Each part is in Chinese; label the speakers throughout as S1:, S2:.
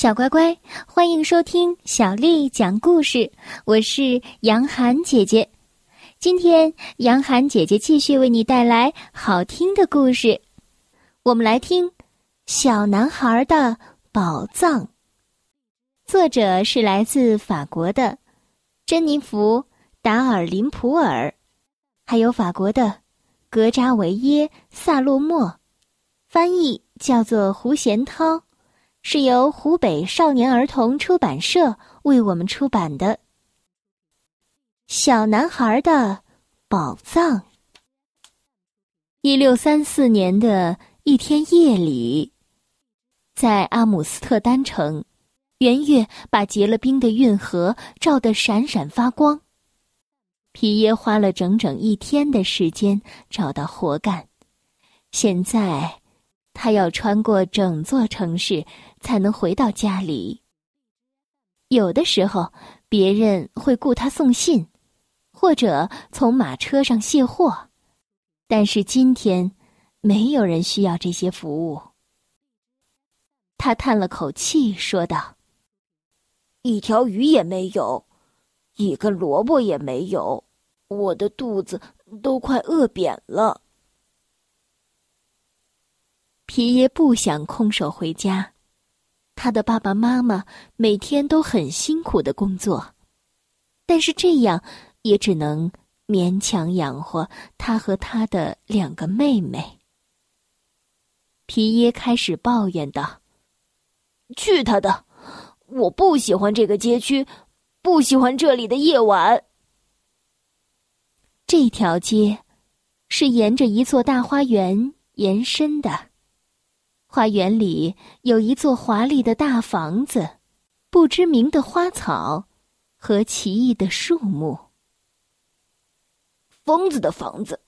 S1: 小乖乖，欢迎收听小丽讲故事。我是杨涵姐姐，今天杨涵姐姐继续为你带来好听的故事。我们来听《小男孩的宝藏》，作者是来自法国的珍妮弗·达尔林普尔，还有法国的格扎维耶·萨洛莫，翻译叫做胡贤涛。是由湖北少年儿童出版社为我们出版的《小男孩的宝藏》。一六三四年的一天夜里，在阿姆斯特丹城，圆月把结了冰的运河照得闪闪发光。皮耶花了整整一天的时间找到活干，现在。他要穿过整座城市才能回到家里。有的时候，别人会雇他送信，或者从马车上卸货，但是今天没有人需要这些服务。他叹了口气，说道：“
S2: 一条鱼也没有，一根萝卜也没有，我的肚子都快饿扁了。”
S1: 皮耶不想空手回家，他的爸爸妈妈每天都很辛苦的工作，但是这样也只能勉强养活他和他的两个妹妹。皮耶开始抱怨道：“
S2: 去他的！我不喜欢这个街区，不喜欢这里的夜晚。
S1: 这条街是沿着一座大花园延伸的。”花园里有一座华丽的大房子，不知名的花草和奇异的树木。
S2: 疯子的房子。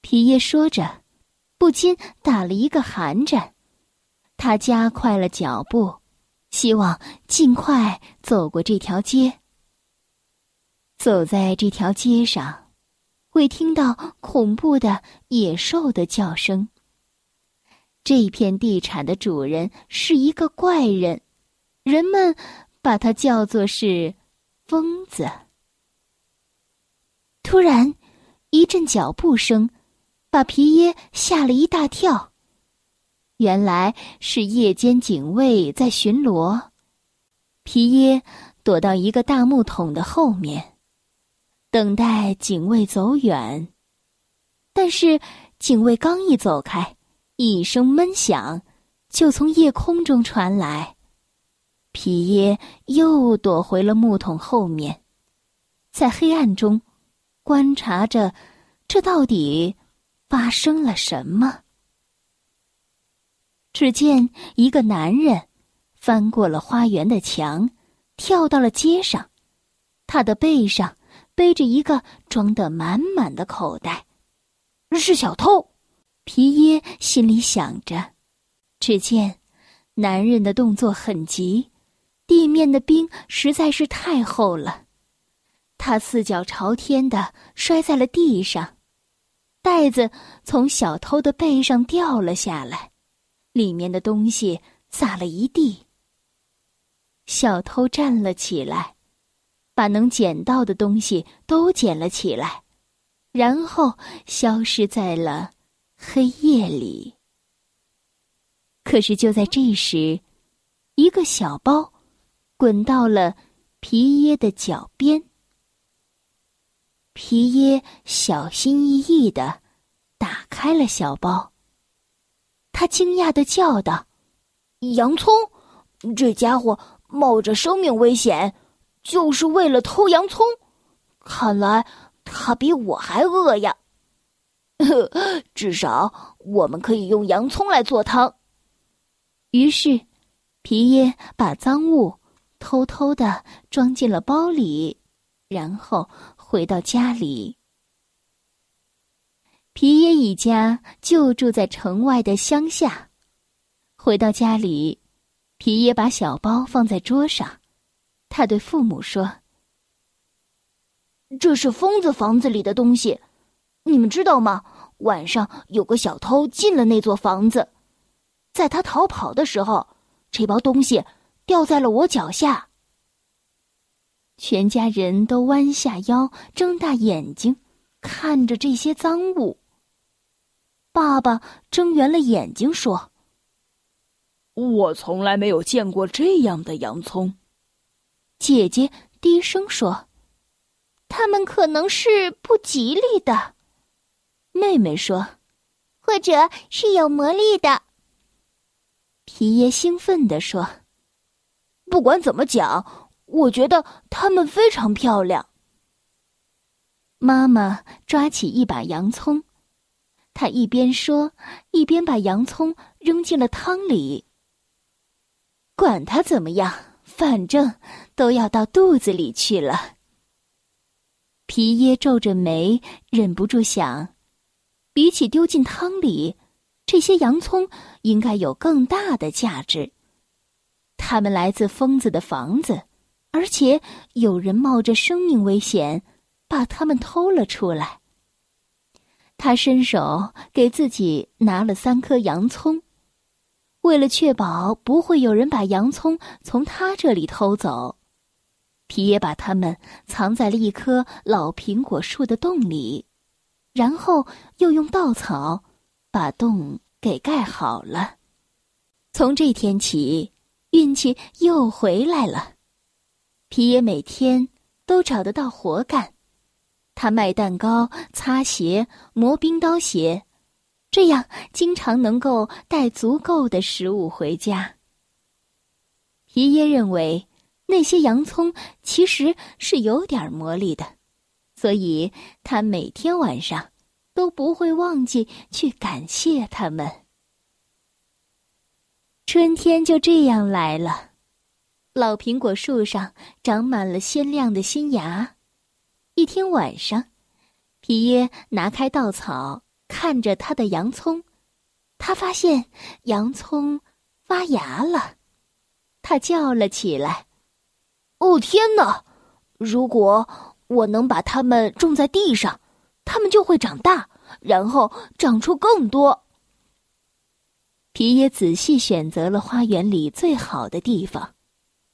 S1: 皮耶说着，不禁打了一个寒颤。他加快了脚步，希望尽快走过这条街。走在这条街上，会听到恐怖的野兽的叫声。这片地产的主人是一个怪人，人们把他叫做是疯子。突然，一阵脚步声把皮耶吓了一大跳。原来是夜间警卫在巡逻。皮耶躲到一个大木桶的后面，等待警卫走远。但是警卫刚一走开。一声闷响，就从夜空中传来。皮耶又躲回了木桶后面，在黑暗中观察着，这到底发生了什么？只见一个男人翻过了花园的墙，跳到了街上，他的背上背着一个装得满满的口袋，是小偷。皮耶心里想着，只见男人的动作很急，地面的冰实在是太厚了。他四脚朝天的摔在了地上，袋子从小偷的背上掉了下来，里面的东西洒了一地。小偷站了起来，把能捡到的东西都捡了起来，然后消失在了。黑夜里，可是就在这时，一个小包滚到了皮耶的脚边。皮耶小心翼翼的打开了小包，他惊讶的叫道：“
S2: 洋葱！这家伙冒着生命危险，就是为了偷洋葱。看来他比我还饿呀！” 至少我们可以用洋葱来做汤。
S1: 于是，皮耶把赃物偷偷的装进了包里，然后回到家里。皮耶一家就住在城外的乡下。回到家里，皮耶把小包放在桌上，他对父母说：“
S2: 这是疯子房子里的东西。”你们知道吗？晚上有个小偷进了那座房子，在他逃跑的时候，这包东西掉在了我脚下。
S1: 全家人都弯下腰，睁大眼睛看着这些赃物。爸爸睁圆了眼睛说：“
S3: 我从来没有见过这样的洋葱。”
S1: 姐姐低声说：“
S2: 他们可能是不吉利的。”
S1: 妹妹说：“
S2: 或者是有魔力的。”
S1: 皮耶兴奋地说：“
S2: 不管怎么讲。”我觉得它们非常漂亮。
S1: 妈妈抓起一把洋葱，她一边说，一边把洋葱扔进了汤里。管它怎么样，反正都要到肚子里去了。皮耶皱着眉，忍不住想：比起丢进汤里，这些洋葱应该有更大的价值。它们来自疯子的房子。而且有人冒着生命危险把它们偷了出来。他伸手给自己拿了三颗洋葱，为了确保不会有人把洋葱从他这里偷走，皮耶把它们藏在了一棵老苹果树的洞里，然后又用稻草把洞给盖好了。从这天起，运气又回来了。皮耶每天都找得到活干，他卖蛋糕、擦鞋、磨冰刀鞋，这样经常能够带足够的食物回家。皮耶认为那些洋葱其实是有点魔力的，所以他每天晚上都不会忘记去感谢他们。春天就这样来了。老苹果树上长满了鲜亮的新芽。一天晚上，皮耶拿开稻草，看着他的洋葱，他发现洋葱发芽了。他叫了起来：“
S2: 哦，天哪！如果我能把它们种在地上，它们就会长大，然后长出更多。”
S1: 皮耶仔细选择了花园里最好的地方。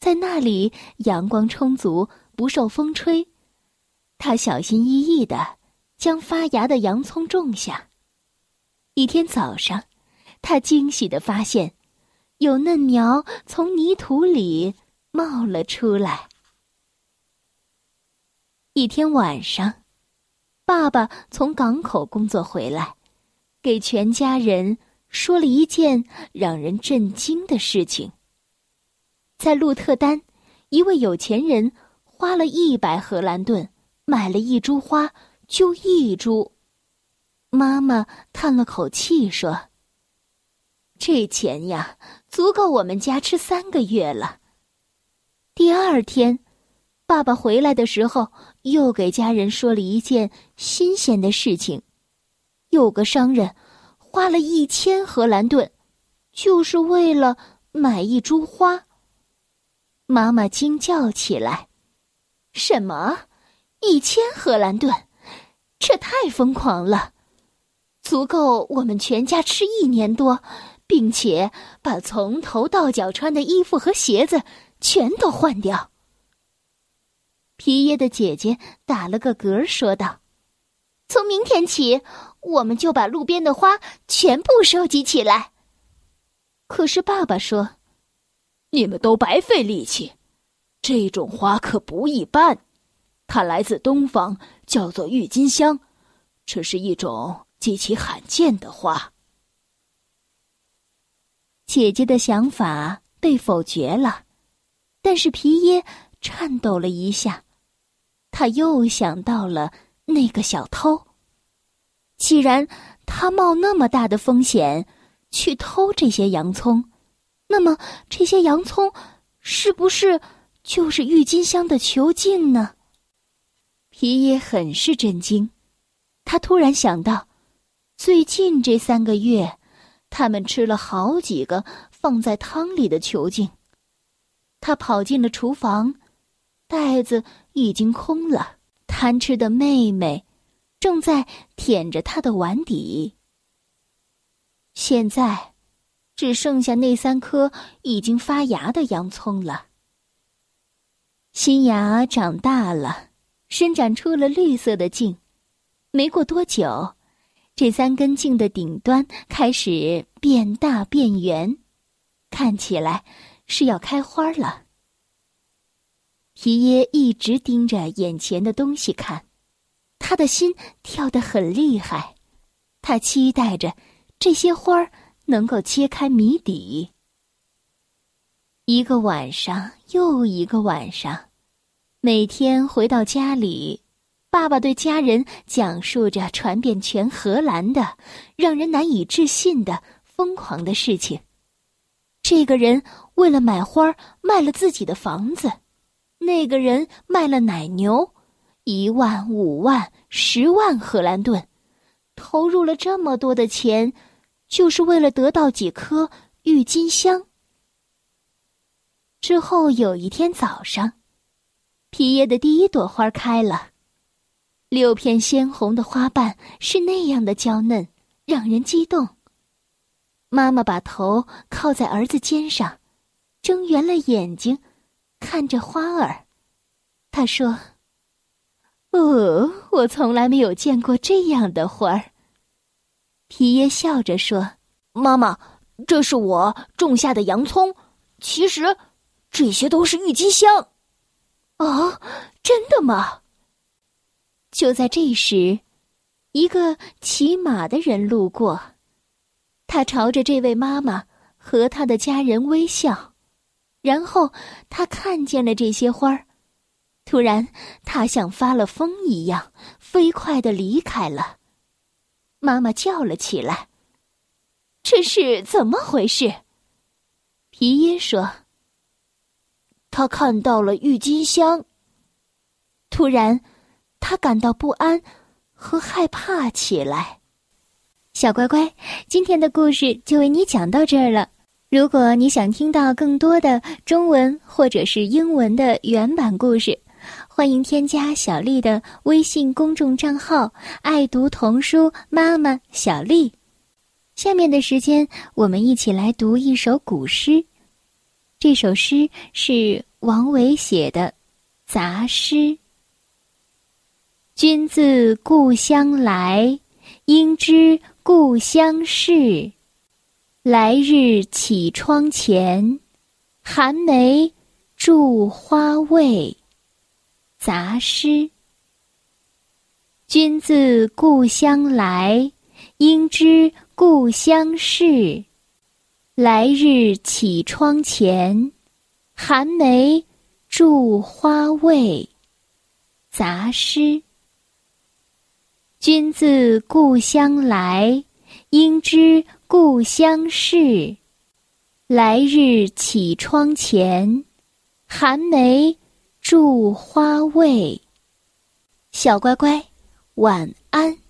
S1: 在那里，阳光充足，不受风吹。他小心翼翼的将发芽的洋葱种下。一天早上，他惊喜的发现，有嫩苗从泥土里冒了出来。一天晚上，爸爸从港口工作回来，给全家人说了一件让人震惊的事情。在鹿特丹，一位有钱人花了一百荷兰盾买了一株花，就一株。妈妈叹了口气说：“这钱呀，足够我们家吃三个月了。”第二天，爸爸回来的时候，又给家人说了一件新鲜的事情：有个商人花了一千荷兰盾，就是为了买一株花。妈妈惊叫起来：“什么？一千荷兰盾？这太疯狂了！足够我们全家吃一年多，并且把从头到脚穿的衣服和鞋子全都换掉。”皮耶的姐姐打了个嗝，说道：“
S2: 从明天起，我们就把路边的花全部收集起来。”
S1: 可是爸爸说。
S3: 你们都白费力气，这种花可不一般，它来自东方，叫做郁金香，这是一种极其罕见的花。
S1: 姐姐的想法被否决了，但是皮耶颤抖了一下，他又想到了那个小偷。既然他冒那么大的风险去偷这些洋葱。那么，这些洋葱是不是就是郁金香的球茎呢？皮耶很是震惊，他突然想到，最近这三个月，他们吃了好几个放在汤里的球茎。他跑进了厨房，袋子已经空了。贪吃的妹妹正在舔着她的碗底。现在。只剩下那三颗已经发芽的洋葱了。新芽长大了，伸展出了绿色的茎。没过多久，这三根茎的顶端开始变大变圆，看起来是要开花了。皮耶一直盯着眼前的东西看，他的心跳得很厉害，他期待着这些花儿。能够揭开谜底。一个晚上又一个晚上，每天回到家里，爸爸对家人讲述着传遍全荷兰的、让人难以置信的疯狂的事情。这个人为了买花卖了自己的房子，那个人卖了奶牛，一万、五万、十万荷兰盾，投入了这么多的钱。就是为了得到几颗郁金香。之后有一天早上，皮耶的第一朵花开了，六片鲜红的花瓣是那样的娇嫩，让人激动。妈妈把头靠在儿子肩上，睁圆了眼睛，看着花儿。他说：“哦，我从来没有见过这样的花儿。”皮耶笑着说：“
S2: 妈妈，这是我种下的洋葱。其实，这些都是郁金香。”
S1: 哦，真的吗？就在这时，一个骑马的人路过，他朝着这位妈妈和他的家人微笑，然后他看见了这些花儿。突然，他像发了疯一样，飞快的离开了。妈妈叫了起来：“这是怎么回事？”皮耶说：“
S2: 他看到了郁金香。”
S1: 突然，他感到不安和害怕起来。小乖乖，今天的故事就为你讲到这儿了。如果你想听到更多的中文或者是英文的原版故事，欢迎添加小丽的微信公众账号“爱读童书妈妈小丽”。下面的时间，我们一起来读一首古诗。这首诗是王维写的《杂诗》。君自故乡来，应知故乡事。来日绮窗前，寒梅著花未？杂诗。君自故乡来，应知故乡事。来日绮窗前，寒梅著花未？杂诗。君自故乡来，应知故乡事。来日绮窗前，寒梅。著花未，小乖乖，晚安。